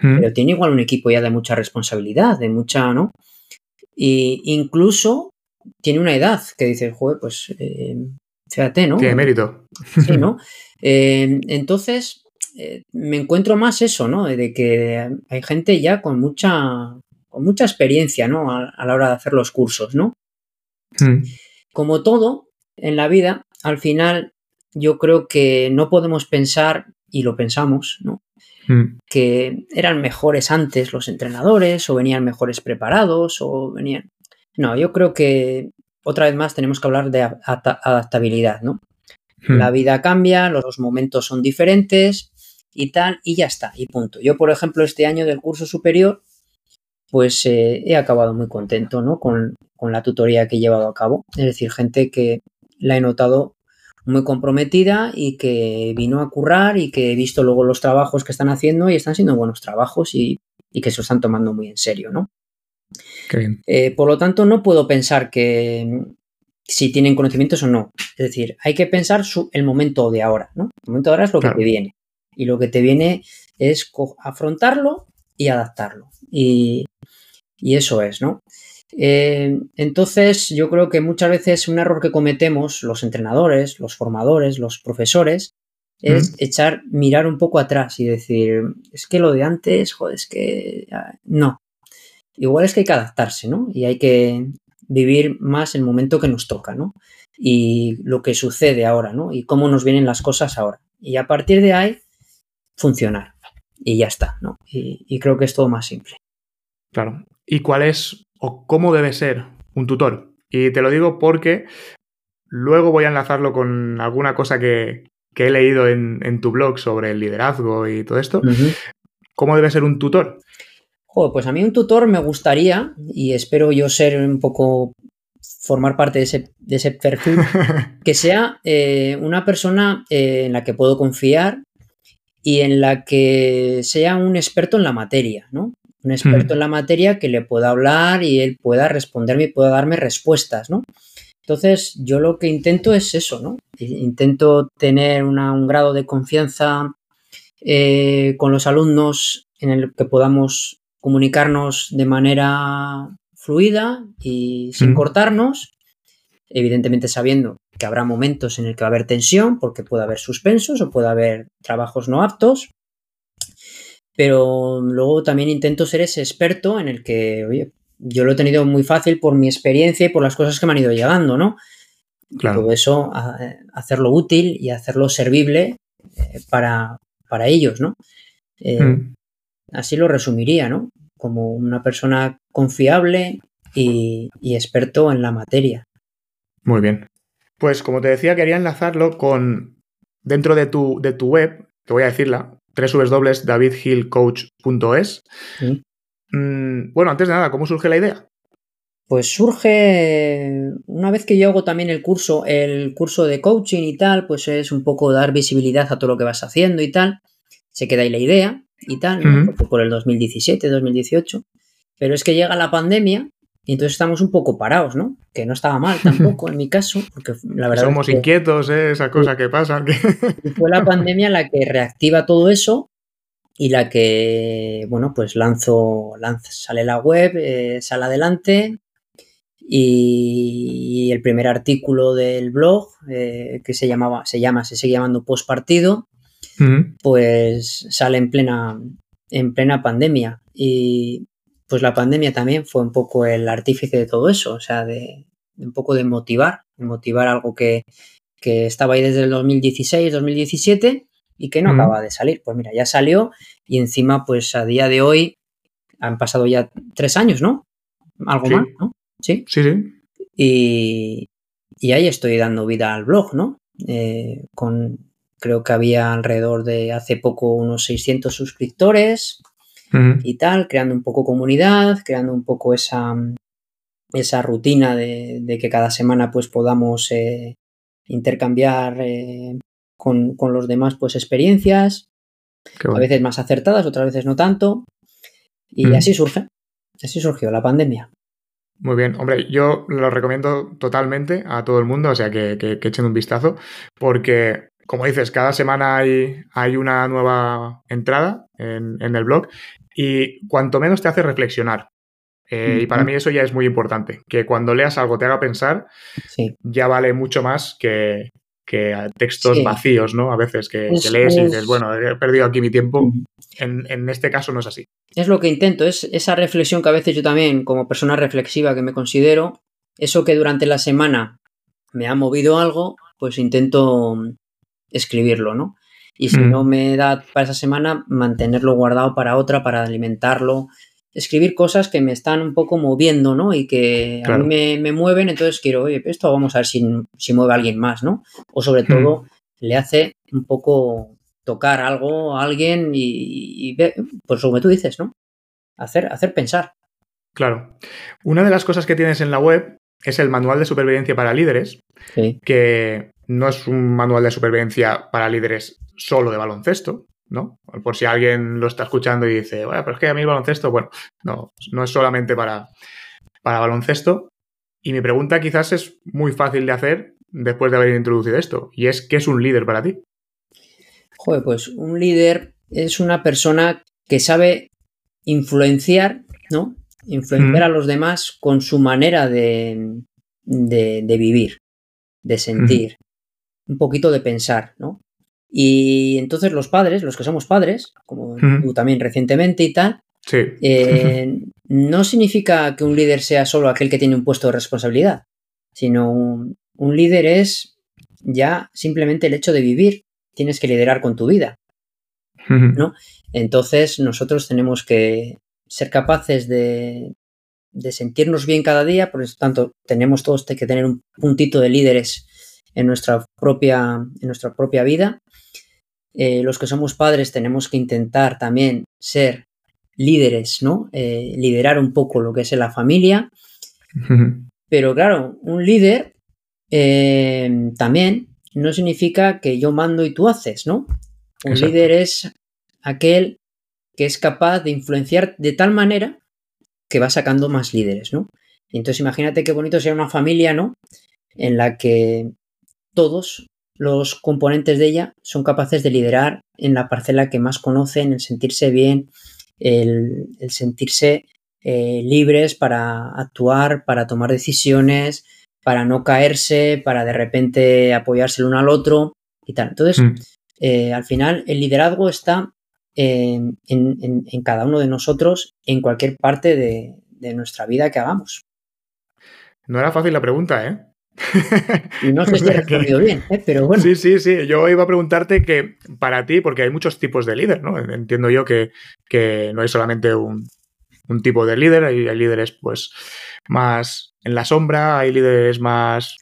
pero tiene igual un equipo ya de mucha responsabilidad, de mucha, ¿no? Y incluso tiene una edad que dice, joder, pues eh, fíjate, ¿no? Tiene mérito. Sí, ¿no? Eh, entonces, eh, me encuentro más eso, ¿no? De que hay gente ya con mucha, con mucha experiencia, ¿no? A, a la hora de hacer los cursos, ¿no? Como todo en la vida, al final yo creo que no podemos pensar, y lo pensamos, ¿no? mm. que eran mejores antes los entrenadores o venían mejores preparados o venían... No, yo creo que otra vez más tenemos que hablar de adaptabilidad, ¿no? Hmm. La vida cambia, los momentos son diferentes y tal, y ya está, y punto. Yo, por ejemplo, este año del curso superior, pues eh, he acabado muy contento, ¿no? Con, con la tutoría que he llevado a cabo. Es decir, gente que la he notado muy comprometida y que vino a currar y que he visto luego los trabajos que están haciendo y están siendo buenos trabajos y, que se lo están tomando muy en serio, ¿no? Eh, por lo tanto, no puedo pensar que si tienen conocimientos o no. Es decir, hay que pensar el momento de ahora, ¿no? El momento de ahora es lo que te viene. Y lo que te viene es afrontarlo y adaptarlo. Y, y eso es, ¿no? Eh, entonces, yo creo que muchas veces un error que cometemos los entrenadores, los formadores, los profesores, es echar, mirar un poco atrás y decir, es que lo de antes, joder, es que no. Igual es que hay que adaptarse, ¿no? Y hay que vivir más el momento que nos toca, ¿no? Y lo que sucede ahora, ¿no? Y cómo nos vienen las cosas ahora. Y a partir de ahí, funcionar. Y ya está, ¿no? Y, y creo que es todo más simple. Claro. ¿Y cuál es o cómo debe ser un tutor. Y te lo digo porque luego voy a enlazarlo con alguna cosa que, he leído en, tu blog sobre el liderazgo y todo esto. ¿Cómo debe ser un tutor? pues a mí un tutor me gustaría, y espero yo ser un poco, formar parte de ese, de ese perfil, que sea eh, una persona eh, en la que puedo confiar y en la que sea un experto en la materia, ¿no? Un experto en la materia que le pueda hablar y él pueda responderme y pueda darme respuestas, ¿no? Entonces, yo lo que intento es eso, ¿no? Intento tener un grado de confianza eh, con los alumnos en el que podamos comunicarnos de manera fluida y sin cortarnos, evidentemente sabiendo que habrá momentos en el que va a haber tensión, porque puede haber suspensos o puede haber trabajos no aptos, pero luego también intento ser ese experto en el que, oye, yo lo he tenido muy fácil por mi experiencia y por las cosas que me han ido llegando, ¿no? Claro. Todo eso, hacerlo útil y hacerlo servible eh, para, ellos, ¿no? Eh, mm. Así lo resumiría, ¿no? Como una persona confiable y, experto en la materia. Muy bien. Pues como te decía, quería enlazarlo con dentro de tu, de tu web, te voy a decirla, www.davidhillcoach.es. Mm, bueno, antes de nada, ¿cómo surge la idea? Pues surge una vez que yo hago también el curso, el curso de coaching y tal, pues es un poco dar visibilidad a todo lo que vas haciendo y tal. Se queda ahí la idea y tal, por el 2017, 2018. Pero es que llega la pandemia y entonces estamos un poco parados, ¿no? Que no estaba mal tampoco en mi caso, porque la verdad. Somos inquietos, ¿eh? Esa cosa que pasa. Fue la pandemia la que reactiva todo eso y la que, bueno, pues lanzo, sale la web, eh, sale adelante y, el primer artículo del blog eh, que se llamaba, se llama, se sigue llamando post partido, pues sale en plena, en plena pandemia y pues la pandemia también fue un poco el artífice de todo eso, o sea, de, un poco de motivar, motivar algo que, estaba ahí desde el 2016, 2017 y que no acaba de salir. Pues mira, ya salió y encima, pues a día de hoy han pasado ya tres años, ¿no? Algo más, ¿no? Sí. Sí, sí. Y, y, ahí estoy dando vida al blog, ¿no? Eh, con, creo que había alrededor de hace poco unos 600 suscriptores y tal, creando un poco comunidad, creando un poco esa, esa rutina de, que cada semana pues podamos eh, intercambiar eh, con, los demás pues experiencias, a veces más acertadas, otras veces no tanto, y así surge, así surgió la pandemia. Muy bien, hombre, yo lo recomiendo totalmente a todo el mundo, o sea, que, que, echen un vistazo, porque, como dices, cada semana hay, hay una nueva entrada en, en, el blog y cuanto menos te hace reflexionar. Eh, y para mí eso ya es muy importante, que cuando leas algo te haga pensar, ya vale mucho más que, textos vacíos, ¿no? A veces que, lees y dices, bueno, he perdido aquí mi tiempo. En, este caso no es así. Es lo que intento, es esa reflexión que a veces yo también, como persona reflexiva que me considero, eso que durante la semana me ha movido algo, pues intento escribirlo, ¿no? Y si no me da para esa semana, mantenerlo guardado para otra, para alimentarlo. Escribir cosas que me están un poco moviendo, ¿no? Y que a mí me, mueven, entonces quiero, oye, esto vamos a ver si, si mueve a alguien más, ¿no? O sobre todo, le hace un poco tocar algo a alguien y, ver, pues como tú dices, ¿no? Hacer, hacer pensar. Claro. Una de las cosas que tienes en la web es el manual de supervivencia para líderes, que no es un manual de supervivencia para líderes solo de baloncesto, ¿no? Por si alguien lo está escuchando y dice, bueno, pero es que a mí el baloncesto, bueno, no, no es solamente para, para baloncesto. Y mi pregunta quizás es muy fácil de hacer después de haber introducido esto, y es, ¿qué es un líder para ti? Joder, pues un líder es una persona que sabe influenciar, ¿no? Influenciar a los demás con su manera de, de, vivir, de sentir, un poquito de pensar, ¿no? Y entonces los padres, los que somos padres, como tú también recientemente y tal, eh, no significa que un líder sea solo aquel que tiene un puesto de responsabilidad, sino un, un líder es ya simplemente el hecho de vivir, tienes que liderar con tu vida, ¿no? Entonces nosotros tenemos que ser capaces de, de sentirnos bien cada día, por lo tanto tenemos todos que tener un puntito de líderes en nuestra propia, en nuestra propia vida. Eh, los que somos padres tenemos que intentar también ser líderes, ¿no? Eh, liderar un poco lo que es la familia. Pero claro, un líder eh, también no significa que yo mando y tú haces, ¿no? Un líder es aquel que es capaz de influenciar de tal manera que va sacando más líderes, ¿no? Y entonces imagínate qué bonito sería una familia, ¿no? En la que todos los componentes de ella son capaces de liderar en la parcela que más conocen, el sentirse bien, el, sentirse eh, libres para actuar, para tomar decisiones, para no caerse, para de repente apoyarse el uno al otro y tal. Entonces, mm. eh, al final, el liderazgo está en, cada uno de nosotros, en cualquier parte de, nuestra vida que hagamos. No era fácil la pregunta, ¿eh? Y no sé si he respondido bien, ¿eh? pero bueno. Sí, sí, sí. Yo iba a preguntarte que para ti, porque hay muchos tipos de líder, ¿no? Entiendo yo que, no hay solamente un, un tipo de líder, hay, hay líderes, pues, más en la sombra, hay líderes más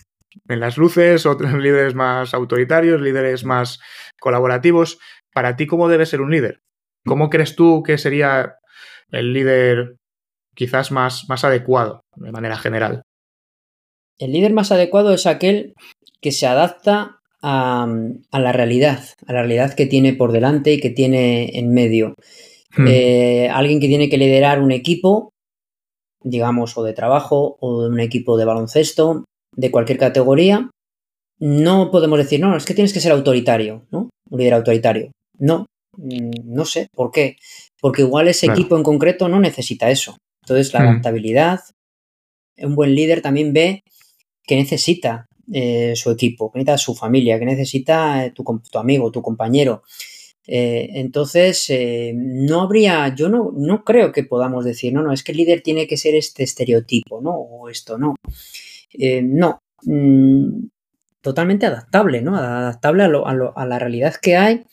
en las luces, otros líderes más autoritarios, líderes más colaborativos. Para ti, ¿cómo debe ser un líder? ¿Cómo crees tú que sería el líder quizás más, más adecuado de manera general? El líder más adecuado es aquel que se adapta a, la realidad, a la realidad que tiene por delante y que tiene en medio. Hmm. Eh, alguien que tiene que liderar un equipo digamos, o de trabajo o de un equipo de baloncesto, de cualquier categoría, no podemos decir, no, es que tienes que ser autoritario, ¿no? Un líder autoritario. No, no sé, ¿por qué? Porque igual ese equipo en concreto no necesita eso. Entonces, la hmm. adaptabilidad, un buen líder también ve que necesita eh, su equipo, que necesita su familia, que necesita eh, tu, tu amigo, tu compañero. Eh, entonces, no habría, yo no, no creo que podamos decir, no, no, es que el líder tiene que ser este estereotipo, ¿no? O esto, no. No, mm, totalmente adaptable, ¿no? Adaptable a, la realidad que hay,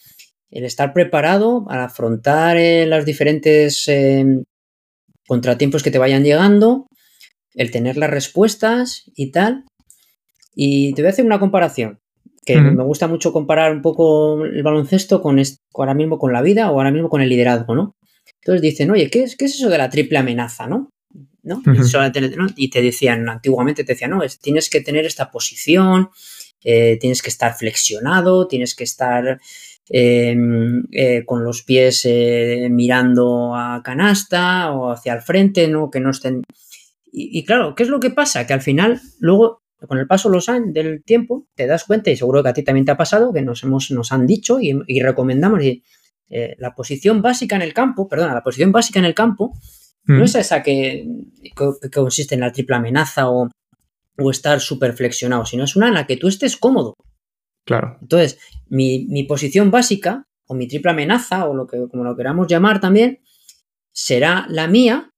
el estar preparado para afrontar los diferentes contratiempos que te vayan llegando, el tener las respuestas y tal. Y te voy a hacer una comparación que me gusta mucho comparar un poco el baloncesto con ahora mismo con la vida o ahora mismo con el liderazgo, ¿no? Entonces dicen, oye, ¿qué es, qué es eso de la triple amenaza, no? ¿No? y, te decían, antiguamente te decían, no, es, tienes que tener esta posición, eh, tienes que estar flexionado, tienes que estar em, eh, con los pies eh, mirando a canasta o hacia el frente, ¿no? Que no estén... Y, y, claro, ¿qué es lo que pasa? Que al final luego con el paso los años, del tiempo te das cuenta, y seguro que a ti también te ha pasado, que nos, hemos, nos han dicho y, recomendamos eh, la posición básica en el campo, perdona, la posición básica en el campo no mm. es esa que, consiste en la triple amenaza o, estar súper flexionado, sino es una en la que tú estés cómodo. Claro. Entonces, mi, posición básica o mi triple amenaza o lo que como lo queramos llamar también será la mía,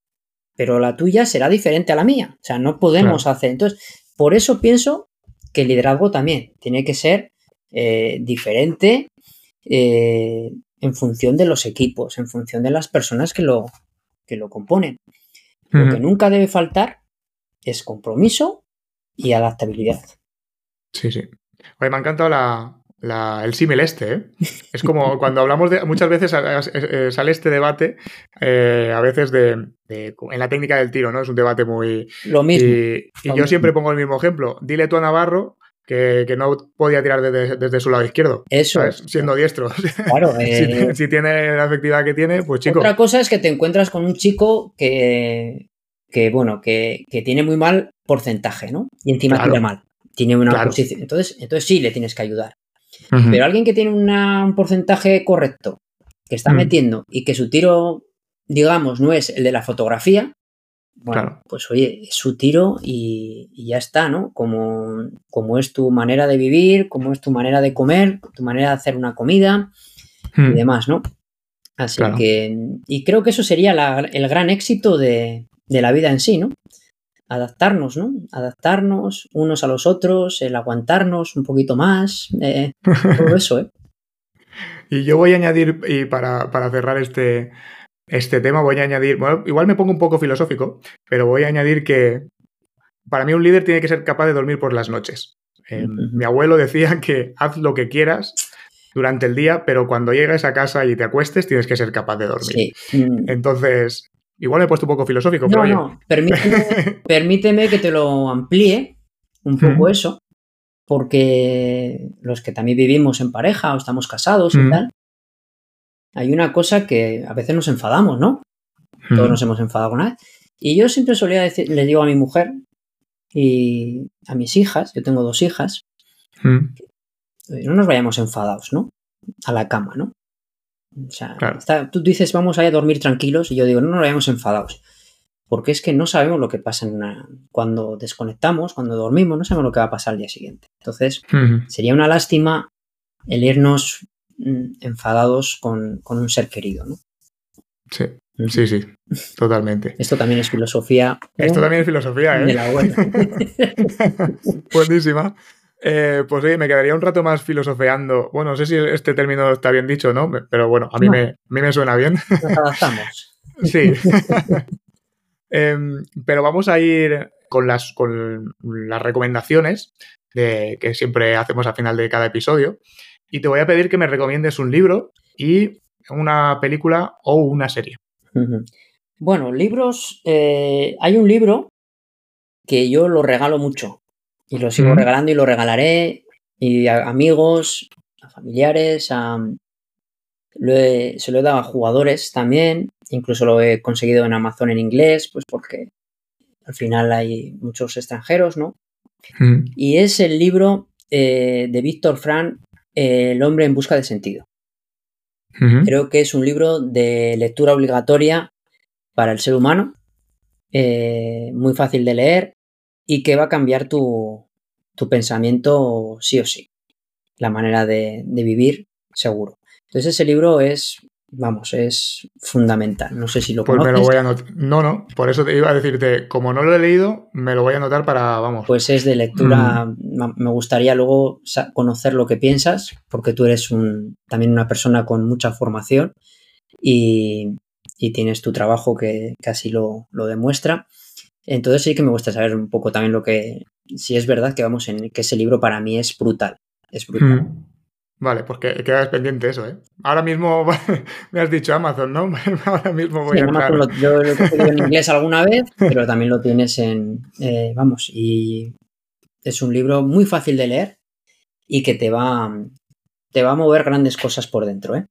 pero la tuya será diferente a la mía. O sea, no podemos hacer. Entonces, por eso pienso que el liderazgo también tiene que ser eh, diferente eh, en función de los equipos, en función de las personas que lo, que lo componen. Lo que nunca debe faltar es compromiso y adaptabilidad. Sí, sí. Oye, me ha encantado la, el símil este, ¿eh? Es como cuando hablamos de. Muchas veces eh, sale este debate, eh, a veces de, En la técnica del tiro, ¿no? Es un debate muy. Lo mismo. Y, yo siempre pongo el mismo ejemplo. Dile tú a Navarro que, no podía tirar desde, su lado izquierdo. Eso. Siendo diestro. Claro. si, tiene la efectividad que tiene, pues chico. Otra cosa es que te encuentras con un chico que. que bueno, que, tiene muy mal porcentaje, ¿no? Y encima tiene mal tiene una posición. Entonces, entonces sí le tienes que ayudar. Pero alguien que tiene un porcentaje correcto, que está metiendo y que su tiro, digamos, no es el de la fotografía, bueno, pues oye, es su tiro y, ya está, ¿no? Como, como, es tu manera de vivir, como es tu manera de comer, tu manera de hacer una comida y demás, ¿no? Así que, y creo que eso sería el gran éxito de, de la vida en sí, ¿no? Adaptarnos, ¿no? Adaptarnos unos a los otros, el aguantarnos un poquito más, eh, todo eso, ¿eh? Y yo voy a añadir, y para, cerrar este, este tema, voy a añadir, bueno, igual me pongo un poco filosófico, pero voy a añadir que para mí un líder tiene que ser capaz de dormir por las noches. Eh, mi abuelo decía que haz lo que quieras durante el día, pero cuando llegues a casa y te acuestes tienes que ser capaz de dormir. Mm. Entonces, Igual me he puesto un poco filosófico, pero. No, no, permíteme, que te lo amplíe un poco eso, porque los que también vivimos en pareja o estamos casados y tal, hay una cosa que a veces nos enfadamos, ¿no? Todos nos hemos enfadado con vez. Y yo siempre solía decir, le digo a mi mujer y a mis hijas, yo tengo dos hijas, no nos vayamos enfadados, ¿no? A la cama, ¿no? O sea, tú dices, vamos a dormir tranquilos, y yo digo, no nos vayamos enfadados. Porque es que no sabemos lo que pasa cuando desconectamos, cuando dormimos, no sabemos lo que va a pasar al día siguiente. Entonces, sería una lástima el irnos mm, enfadados con, un ser querido, ¿no? Sí, sí, sí, totalmente. Esto también es filosofía. Esto también es filosofía, ¿eh? De la Buenísima. Eh, pues sí, me quedaría un rato más filosofeando. Bueno, no sé si este término está bien dicho, ¿no? Pero bueno, a mí, me, me suena bien. Nos adaptamos. sí. Em, pero vamos a ir con las, con las recomendaciones de, que siempre hacemos al final de cada episodio. Y te voy a pedir que me recomiendes un libro y una película o una serie. Bueno, libros. Eh, hay un libro que yo lo regalo mucho y lo sigo regalando y lo regalaré. Y a amigos, a familiares, a, se lo he dado a jugadores también. Incluso lo he conseguido en Amazon en inglés, pues porque al final hay muchos extranjeros, ¿no? Y es el libro eh, de Víctor Frank, El hombre en busca de sentido. Creo que es un libro de lectura obligatoria para el ser humano, eh, muy fácil de leer, y que va a cambiar tu, pensamiento sí o sí. La manera de, vivir, seguro. Entonces ese libro es, vamos, es fundamental. No sé si lo pues me lo voy a anotar. No, no, por eso te iba a decirte, como no lo he leído, me lo voy a anotar para, vamos. Pues es de lectura, mm. me gustaría luego conocer lo que piensas, porque tú eres un, también una persona con mucha formación y, tienes tu trabajo que, casi lo, lo demuestra. Entonces sí que me gusta saber un poco también lo que, si es verdad que vamos en que ese libro para mí es brutal, es brutal. Hmm. Vale, pues que quedas pendiente eso, ¿eh? Ahora mismo me has dicho Amazon, ¿no? Ahora mismo voy a entrar. yo lo he cogido en inglés alguna vez, pero también lo tienes en, eh, vamos, y es un libro muy fácil de leer y que te va, te va a mover grandes cosas por dentro, ¿eh?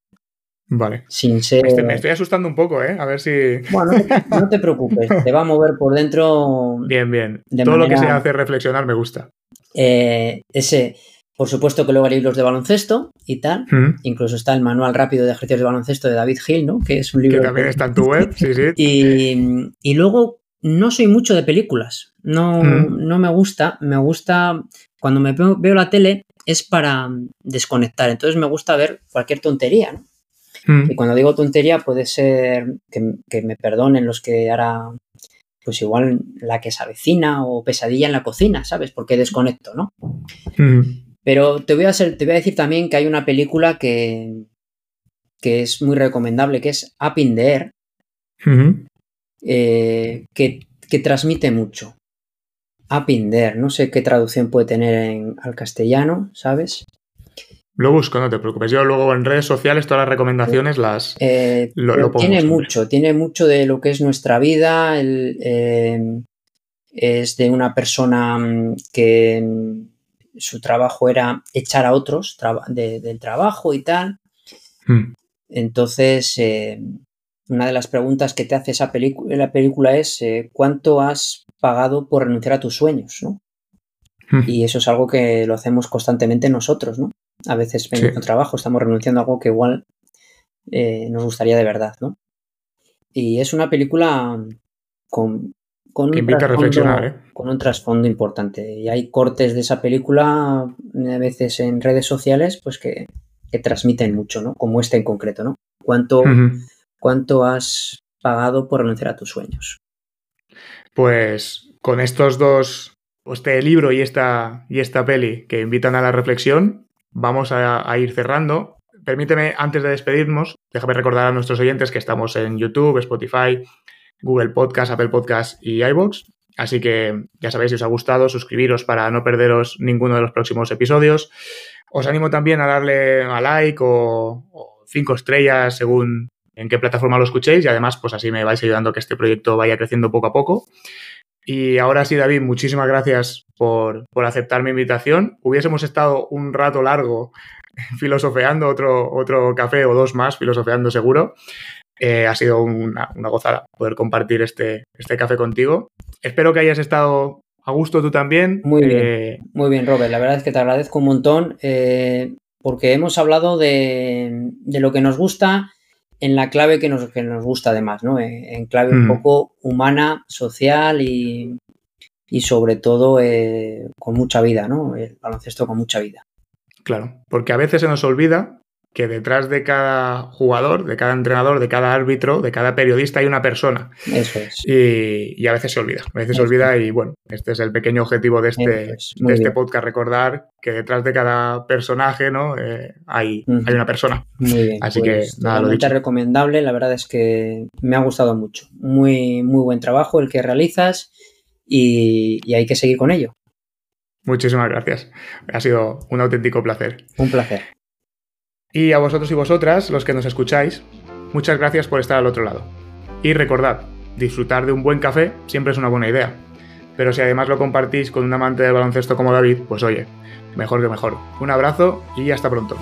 Vale. Sin ser... Me estoy, asustando un poco, ¿eh? A ver si. Bueno, no te, preocupes, te va a mover por dentro. Bien, bien. Todo lo que se hace reflexionar me gusta. Eh, ese, por supuesto que luego hay libros de baloncesto y tal. Incluso está el manual rápido de ejercicios de baloncesto de David Hill, ¿no? Que es un libro. Que también está en tu web, sí, sí. y, y, luego no soy mucho de películas. No, no me gusta. Me gusta. Cuando me veo la tele es para desconectar. Entonces me gusta ver cualquier tontería, ¿no? Mm. Y cuando digo tontería puede ser que, me perdonen los que ahora, pues igual la que se avecina o pesadilla en la cocina, ¿sabes? Porque desconecto, ¿no? Mm. Pero te voy, a te voy a decir también que hay una película que, que es muy recomendable, que es Up in the Air, eh, que, que, transmite mucho. Up in the Air, no sé qué traducción puede tener en, al castellano, ¿sabes? Lo busco, no te preocupes. Yo luego en redes sociales todas las recomendaciones las eh, Tiene mucho, tiene mucho de lo que es nuestra vida. Eh, es de una persona mm, que mm, su trabajo era echar a otros del trabajo y tal. Hmm. Entonces, eh, una de las preguntas que te hace esa película, la película es ¿cuánto has pagado por renunciar a tus sueños? ¿no? Hmm. Y eso es algo que lo hacemos constantemente nosotros, ¿no? A veces en nuestro trabajo estamos renunciando a algo que igual eh, nos gustaría de verdad, ¿no? Y es una película con, con un, ¿eh? con un trasfondo importante. Y hay cortes de esa película a veces en redes sociales pues que, transmiten mucho, ¿no? Como este en concreto, ¿no? ¿Cuánto, ¿Cuánto has pagado por renunciar a tus sueños? Pues con estos dos, este libro y esta, y esta peli que invitan a la reflexión, vamos a, ir cerrando. Permíteme, antes de despedirnos, déjame recordar a nuestros oyentes que estamos en YouTube, Spotify, Google Podcast, Apple Podcast y iVoox. Así que ya sabéis, si os ha gustado, suscribiros para no perderos ninguno de los próximos episodios. Os animo también a darle a like o, o cinco estrellas según en qué plataforma lo escuchéis y además pues así me vais ayudando a que este proyecto vaya creciendo poco a poco. Y ahora sí, David, muchísimas gracias por, aceptar mi invitación. Hubiésemos estado un rato largo filosofeando, otro, otro café o dos más filosofeando seguro. Eh, ha sido una, gozada poder compartir este, este café contigo. Espero que hayas estado a gusto tú también. Muy bien, eh, muy bien, Robert. La verdad es que te agradezco un montón eh, porque hemos hablado de, de, lo que nos gusta en la clave que nos, que nos gusta además, ¿no? En, clave un mm. poco humana, social y, y sobre todo eh, con mucha vida, ¿no? El baloncesto con mucha vida. Claro, porque a veces se nos olvida que detrás de cada jugador, de cada entrenador, de cada árbitro, de cada periodista hay una persona. Eso es. Y, a veces se olvida, a veces se olvida y bueno, este es el pequeño objetivo de este, de este podcast, recordar que detrás de cada personaje ¿no? Eh, hay, hay, una persona. Muy bien. Así que pues, nada, lo dicho. recomendable, la verdad es que me ha gustado mucho. Muy, muy buen trabajo el que realizas y, y hay que seguir con ello. Muchísimas gracias. Ha sido un auténtico placer. Un placer. Y a vosotros y vosotras, los que nos escucháis, muchas gracias por estar al otro lado. Y recordad, disfrutar de un buen café siempre es una buena idea. Pero si además lo compartís con un amante del baloncesto como David, pues oye, mejor que mejor. Un abrazo y hasta pronto.